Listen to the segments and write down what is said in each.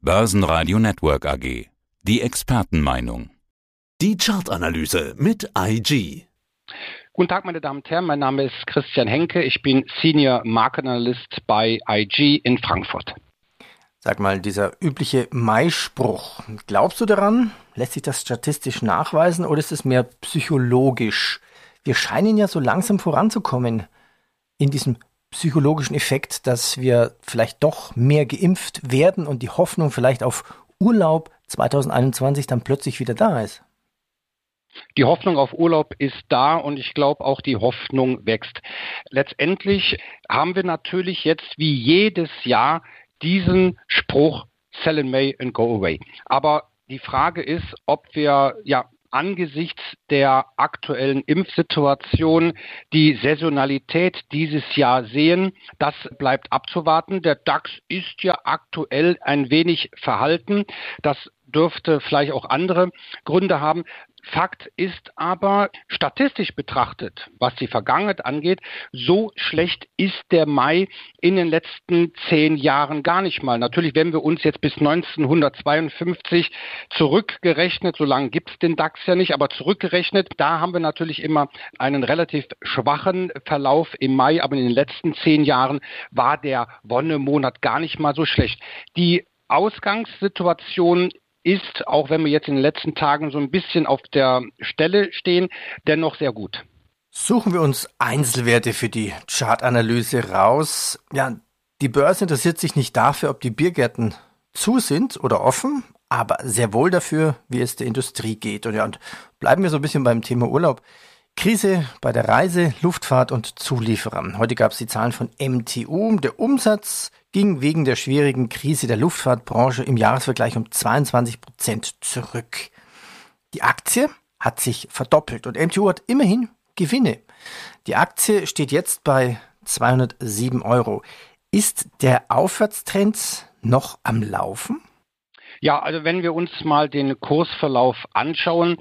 Börsenradio Network AG. Die Expertenmeinung. Die Chartanalyse mit IG. Guten Tag, meine Damen und Herren. Mein Name ist Christian Henke. Ich bin Senior Market Analyst bei IG in Frankfurt. Sag mal, dieser übliche Mai-Spruch, glaubst du daran? Lässt sich das statistisch nachweisen oder ist es mehr psychologisch? Wir scheinen ja so langsam voranzukommen in diesem psychologischen Effekt, dass wir vielleicht doch mehr geimpft werden und die Hoffnung vielleicht auf Urlaub 2021 dann plötzlich wieder da ist? Die Hoffnung auf Urlaub ist da und ich glaube auch die Hoffnung wächst. Letztendlich haben wir natürlich jetzt wie jedes Jahr diesen Spruch Sell in May and go away. Aber die Frage ist, ob wir ja angesichts der aktuellen Impfsituation die Saisonalität dieses Jahr sehen. Das bleibt abzuwarten. Der DAX ist ja aktuell ein wenig verhalten. Das dürfte vielleicht auch andere Gründe haben. Fakt ist aber, statistisch betrachtet, was die Vergangenheit angeht, so schlecht ist der Mai in den letzten zehn Jahren gar nicht mal. Natürlich, wenn wir uns jetzt bis 1952 zurückgerechnet, so lange gibt es den DAX ja nicht, aber zurückgerechnet, da haben wir natürlich immer einen relativ schwachen Verlauf im Mai, aber in den letzten zehn Jahren war der Wonnemonat gar nicht mal so schlecht. Die Ausgangssituation ist, auch wenn wir jetzt in den letzten Tagen so ein bisschen auf der Stelle stehen, dennoch sehr gut. Suchen wir uns Einzelwerte für die Chartanalyse raus. Ja, die Börse interessiert sich nicht dafür, ob die Biergärten zu sind oder offen, aber sehr wohl dafür, wie es der Industrie geht. Und ja, und bleiben wir so ein bisschen beim Thema Urlaub. Krise bei der Reise, Luftfahrt und Zulieferern. Heute gab es die Zahlen von MTU. Der Umsatz ging wegen der schwierigen Krise der Luftfahrtbranche im Jahresvergleich um 22 Prozent zurück. Die Aktie hat sich verdoppelt und MTU hat immerhin Gewinne. Die Aktie steht jetzt bei 207 Euro. Ist der Aufwärtstrend noch am Laufen? Ja, also wenn wir uns mal den Kursverlauf anschauen,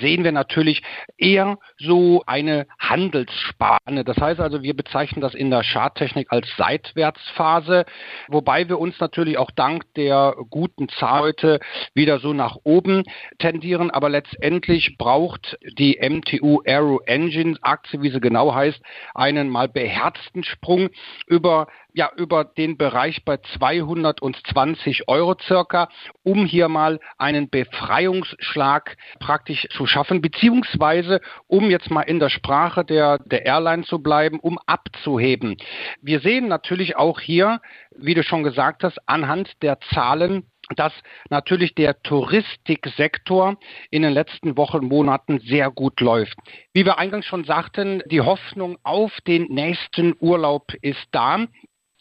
sehen wir natürlich eher so eine Handelsspanne. Das heißt also, wir bezeichnen das in der Charttechnik als Seitwärtsphase, wobei wir uns natürlich auch dank der guten Zahl heute wieder so nach oben tendieren. Aber letztendlich braucht die MTU Aero Engine Aktie, wie sie genau heißt, einen mal beherzten Sprung über ja über den Bereich bei 220 Euro circa, um hier mal einen Befreiungsschlag praktisch zu schaffen, beziehungsweise um jetzt mal in der Sprache der, der Airline zu bleiben, um abzuheben. Wir sehen natürlich auch hier, wie du schon gesagt hast, anhand der Zahlen, dass natürlich der Touristiksektor in den letzten Wochen, Monaten sehr gut läuft. Wie wir eingangs schon sagten, die Hoffnung auf den nächsten Urlaub ist da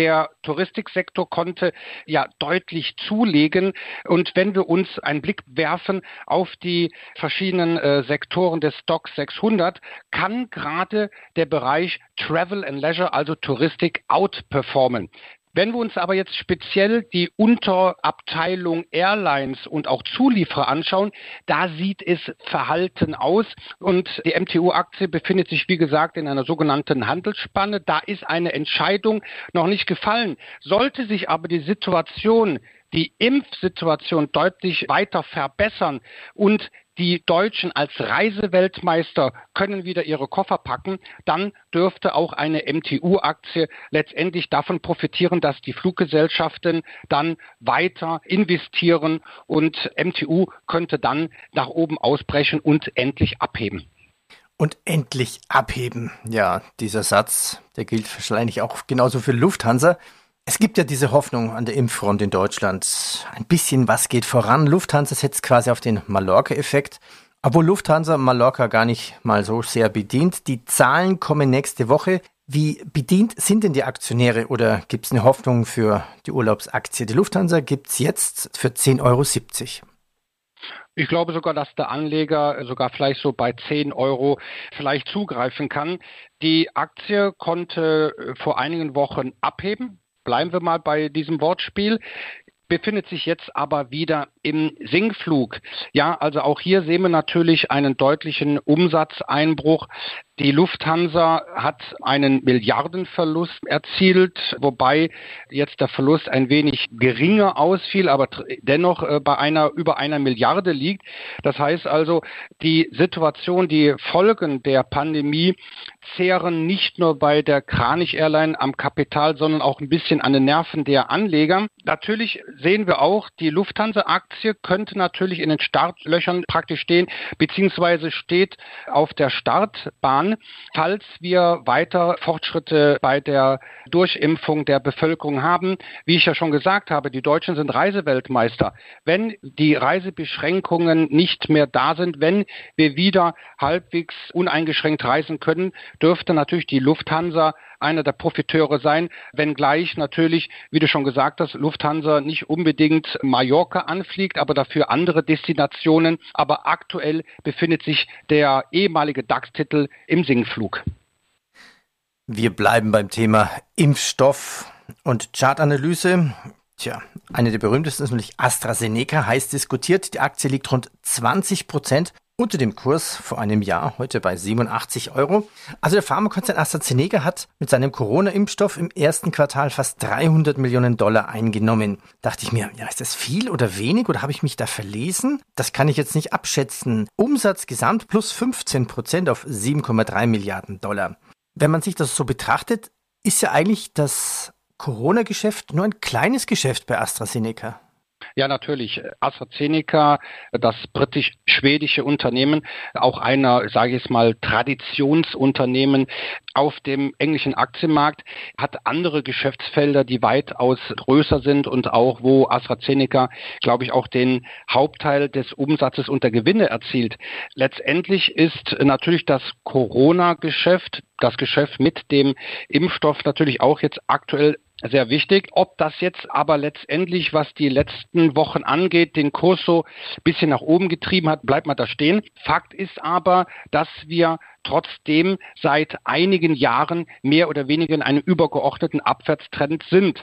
der Touristiksektor konnte ja deutlich zulegen. Und wenn wir uns einen Blick werfen auf die verschiedenen äh, Sektoren des Stock 600, kann gerade der Bereich Travel and Leisure, also Touristik, outperformen. Wenn wir uns aber jetzt speziell die Unterabteilung Airlines und auch Zulieferer anschauen, da sieht es verhalten aus und die MTU-Aktie befindet sich, wie gesagt, in einer sogenannten Handelsspanne. Da ist eine Entscheidung noch nicht gefallen. Sollte sich aber die Situation die Impfsituation deutlich weiter verbessern und die Deutschen als Reiseweltmeister können wieder ihre Koffer packen, dann dürfte auch eine MTU-Aktie letztendlich davon profitieren, dass die Fluggesellschaften dann weiter investieren und MTU könnte dann nach oben ausbrechen und endlich abheben. Und endlich abheben. Ja, dieser Satz, der gilt wahrscheinlich auch genauso für Lufthansa. Es gibt ja diese Hoffnung an der Impffront in Deutschland. Ein bisschen was geht voran. Lufthansa setzt quasi auf den Mallorca-Effekt. Obwohl Lufthansa Mallorca gar nicht mal so sehr bedient. Die Zahlen kommen nächste Woche. Wie bedient sind denn die Aktionäre oder gibt es eine Hoffnung für die Urlaubsaktie? Die Lufthansa gibt es jetzt für 10,70 Euro. Ich glaube sogar, dass der Anleger sogar vielleicht so bei 10 Euro vielleicht zugreifen kann. Die Aktie konnte vor einigen Wochen abheben bleiben wir mal bei diesem Wortspiel befindet sich jetzt aber wieder im Sinkflug. Ja, also auch hier sehen wir natürlich einen deutlichen Umsatzeinbruch. Die Lufthansa hat einen Milliardenverlust erzielt, wobei jetzt der Verlust ein wenig geringer ausfiel, aber dennoch äh, bei einer über einer Milliarde liegt. Das heißt also, die Situation, die Folgen der Pandemie zehren nicht nur bei der Kranich Airline am Kapital, sondern auch ein bisschen an den Nerven der Anleger. Natürlich sehen wir auch, die Lufthansa-Aktie könnte natürlich in den Startlöchern praktisch stehen, beziehungsweise steht auf der Startbahn, falls wir weiter Fortschritte bei der Durchimpfung der Bevölkerung haben. Wie ich ja schon gesagt habe, die Deutschen sind Reiseweltmeister. Wenn die Reisebeschränkungen nicht mehr da sind, wenn wir wieder halbwegs uneingeschränkt reisen können, dürfte natürlich die Lufthansa einer der Profiteure sein, wenngleich natürlich, wie du schon gesagt hast, Lufthansa nicht unbedingt Mallorca anfliegt, aber dafür andere Destinationen. Aber aktuell befindet sich der ehemalige DAX-Titel im Sinkflug. Wir bleiben beim Thema Impfstoff und Chartanalyse. Tja, eine der berühmtesten ist nämlich AstraZeneca, heiß diskutiert. Die Aktie liegt rund 20 Prozent unter dem Kurs vor einem Jahr, heute bei 87 Euro. Also der Pharmakonzern AstraZeneca hat mit seinem Corona-Impfstoff im ersten Quartal fast 300 Millionen Dollar eingenommen. Dachte ich mir, ja, ist das viel oder wenig oder habe ich mich da verlesen? Das kann ich jetzt nicht abschätzen. Umsatz gesamt plus 15 Prozent auf 7,3 Milliarden Dollar. Wenn man sich das so betrachtet, ist ja eigentlich das Corona-Geschäft nur ein kleines Geschäft bei AstraZeneca. Ja, natürlich. AstraZeneca, das britisch-schwedische Unternehmen, auch einer, sage ich jetzt mal, Traditionsunternehmen auf dem englischen Aktienmarkt, hat andere Geschäftsfelder, die weitaus größer sind und auch, wo AstraZeneca, glaube ich, auch den Hauptteil des Umsatzes und der Gewinne erzielt. Letztendlich ist natürlich das Corona-Geschäft, das Geschäft mit dem Impfstoff natürlich auch jetzt aktuell sehr wichtig. Ob das jetzt aber letztendlich, was die letzten Wochen angeht, den Kurs so ein bisschen nach oben getrieben hat, bleibt mal da stehen. Fakt ist aber, dass wir trotzdem seit einigen Jahren mehr oder weniger in einem übergeordneten Abwärtstrend sind.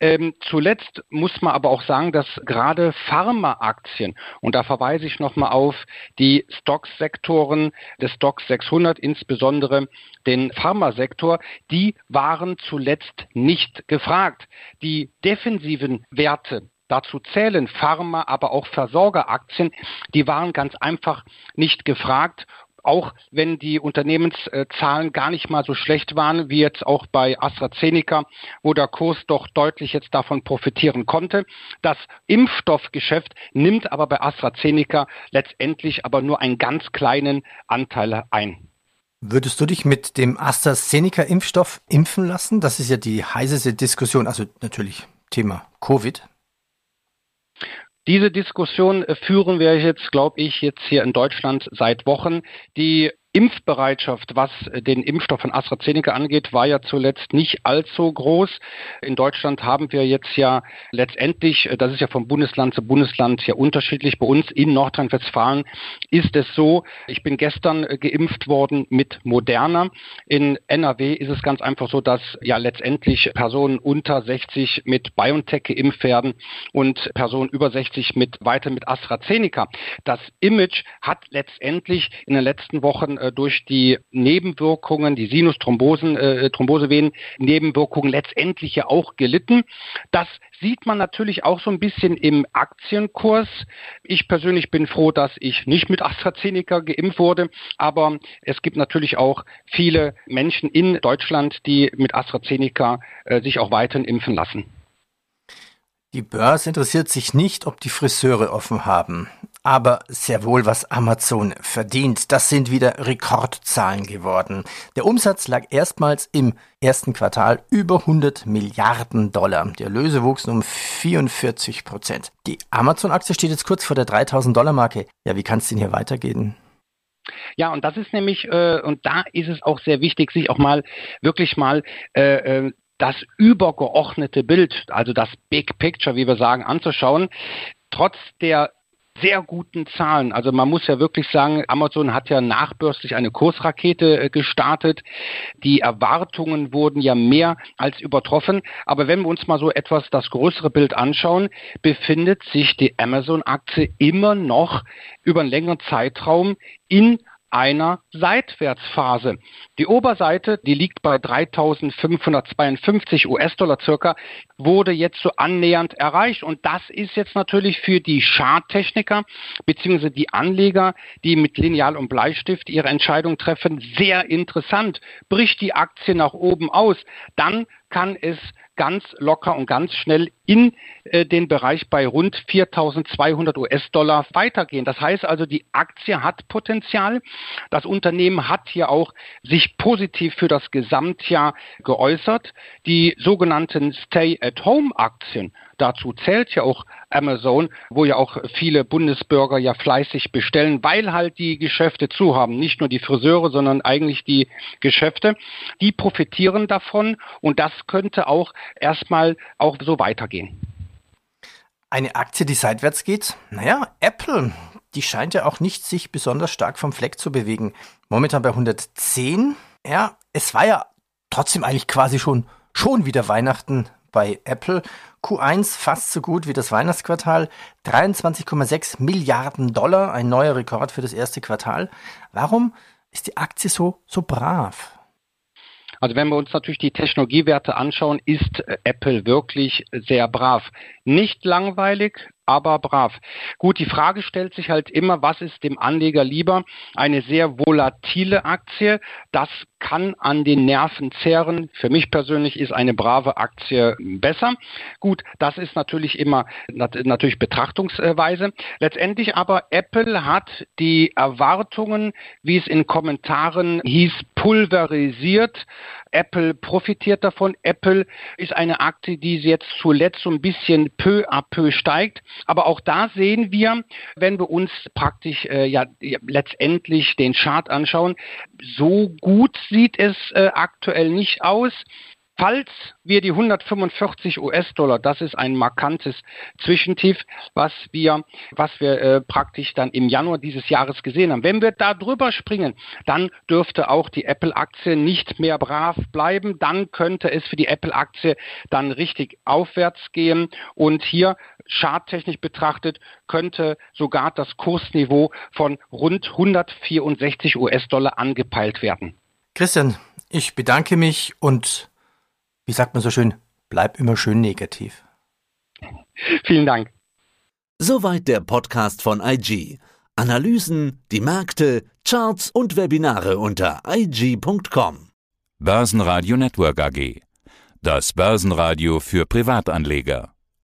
Ähm, zuletzt muss man aber auch sagen, dass gerade Pharmaaktien, und da verweise ich nochmal auf die Stocksektoren des Stocks 600, insbesondere den Pharmasektor, die waren zuletzt nicht gefragt. Die defensiven Werte, Dazu zählen Pharma, aber auch Versorgeraktien. Die waren ganz einfach nicht gefragt auch wenn die Unternehmenszahlen gar nicht mal so schlecht waren, wie jetzt auch bei AstraZeneca, wo der Kurs doch deutlich jetzt davon profitieren konnte. Das Impfstoffgeschäft nimmt aber bei AstraZeneca letztendlich aber nur einen ganz kleinen Anteil ein. Würdest du dich mit dem AstraZeneca-Impfstoff impfen lassen? Das ist ja die heißeste Diskussion, also natürlich Thema Covid. Diese Diskussion äh, führen wir jetzt, glaube ich, jetzt hier in Deutschland seit Wochen. Die Impfbereitschaft, was den Impfstoff von AstraZeneca angeht, war ja zuletzt nicht allzu groß. In Deutschland haben wir jetzt ja letztendlich, das ist ja von Bundesland zu Bundesland ja unterschiedlich. Bei uns in Nordrhein-Westfalen ist es so, ich bin gestern geimpft worden mit Moderna. In NRW ist es ganz einfach so, dass ja letztendlich Personen unter 60 mit BioNTech geimpft werden und Personen über 60 mit weiter mit AstraZeneca. Das Image hat letztendlich in den letzten Wochen äh, durch die Nebenwirkungen, die Sinusthrombosen, äh, Thrombosevenen, Nebenwirkungen letztendlich ja auch gelitten. Das sieht man natürlich auch so ein bisschen im Aktienkurs. Ich persönlich bin froh, dass ich nicht mit AstraZeneca geimpft wurde, aber es gibt natürlich auch viele Menschen in Deutschland, die mit AstraZeneca äh, sich auch weiterhin impfen lassen. Die Börse interessiert sich nicht, ob die Friseure offen haben, aber sehr wohl, was Amazon verdient. Das sind wieder Rekordzahlen geworden. Der Umsatz lag erstmals im ersten Quartal über 100 Milliarden Dollar. Die Erlöse wuchsen um 44 Prozent. Die Amazon-Aktie steht jetzt kurz vor der 3000 Dollar Marke. Ja, wie kann es denn hier weitergehen? Ja, und das ist nämlich, äh, und da ist es auch sehr wichtig, sich auch mal wirklich mal äh, äh das übergeordnete Bild, also das Big Picture, wie wir sagen, anzuschauen. Trotz der sehr guten Zahlen. Also man muss ja wirklich sagen, Amazon hat ja nachbörslich eine Kursrakete äh, gestartet. Die Erwartungen wurden ja mehr als übertroffen. Aber wenn wir uns mal so etwas das größere Bild anschauen, befindet sich die Amazon-Aktie immer noch über einen längeren Zeitraum in einer Seitwärtsphase. Die Oberseite, die liegt bei 3.552 US-Dollar circa, wurde jetzt so annähernd erreicht. Und das ist jetzt natürlich für die Charttechniker bzw. die Anleger, die mit Lineal und Bleistift ihre Entscheidung treffen, sehr interessant. Bricht die Aktie nach oben aus, dann kann es ganz locker und ganz schnell in äh, den Bereich bei rund 4.200 US-Dollar weitergehen. Das heißt also, die Aktie hat Potenzial. Das Unternehmen hat hier auch sich positiv für das Gesamtjahr geäußert. Die sogenannten Stay-at-Home-Aktien Dazu zählt ja auch Amazon, wo ja auch viele Bundesbürger ja fleißig bestellen, weil halt die Geschäfte zu haben. Nicht nur die Friseure, sondern eigentlich die Geschäfte. Die profitieren davon und das könnte auch erstmal auch so weitergehen. Eine Aktie, die seitwärts geht? Naja, Apple, die scheint ja auch nicht sich besonders stark vom Fleck zu bewegen. Momentan bei 110. Ja, es war ja trotzdem eigentlich quasi schon, schon wieder Weihnachten bei Apple. Q1 fast so gut wie das Weihnachtsquartal. 23,6 Milliarden Dollar, ein neuer Rekord für das erste Quartal. Warum ist die Aktie so, so brav? Also wenn wir uns natürlich die Technologiewerte anschauen, ist Apple wirklich sehr brav. Nicht langweilig, aber brav. Gut, die Frage stellt sich halt immer, was ist dem Anleger lieber? Eine sehr volatile Aktie, das kann an den Nerven zehren. Für mich persönlich ist eine brave Aktie besser. Gut, das ist natürlich immer natürlich Betrachtungsweise. Letztendlich aber Apple hat die Erwartungen, wie es in Kommentaren hieß, pulverisiert. Apple profitiert davon. Apple ist eine Aktie, die jetzt zuletzt so ein bisschen peu à peu steigt. Aber auch da sehen wir, wenn wir uns praktisch äh, ja letztendlich den Chart anschauen, so gut sieht es äh, aktuell nicht aus. Falls wir die 145 US-Dollar, das ist ein markantes Zwischentief, was wir, was wir äh, praktisch dann im Januar dieses Jahres gesehen haben. Wenn wir da drüber springen, dann dürfte auch die Apple-Aktie nicht mehr brav bleiben. Dann könnte es für die Apple-Aktie dann richtig aufwärts gehen. Und hier charttechnisch betrachtet könnte sogar das Kursniveau von rund 164 US-Dollar angepeilt werden. Christian, ich bedanke mich und wie sagt man so schön, bleib immer schön negativ. Vielen Dank. Soweit der Podcast von IG. Analysen, die Märkte, Charts und Webinare unter IG.com. Börsenradio Network AG. Das Börsenradio für Privatanleger.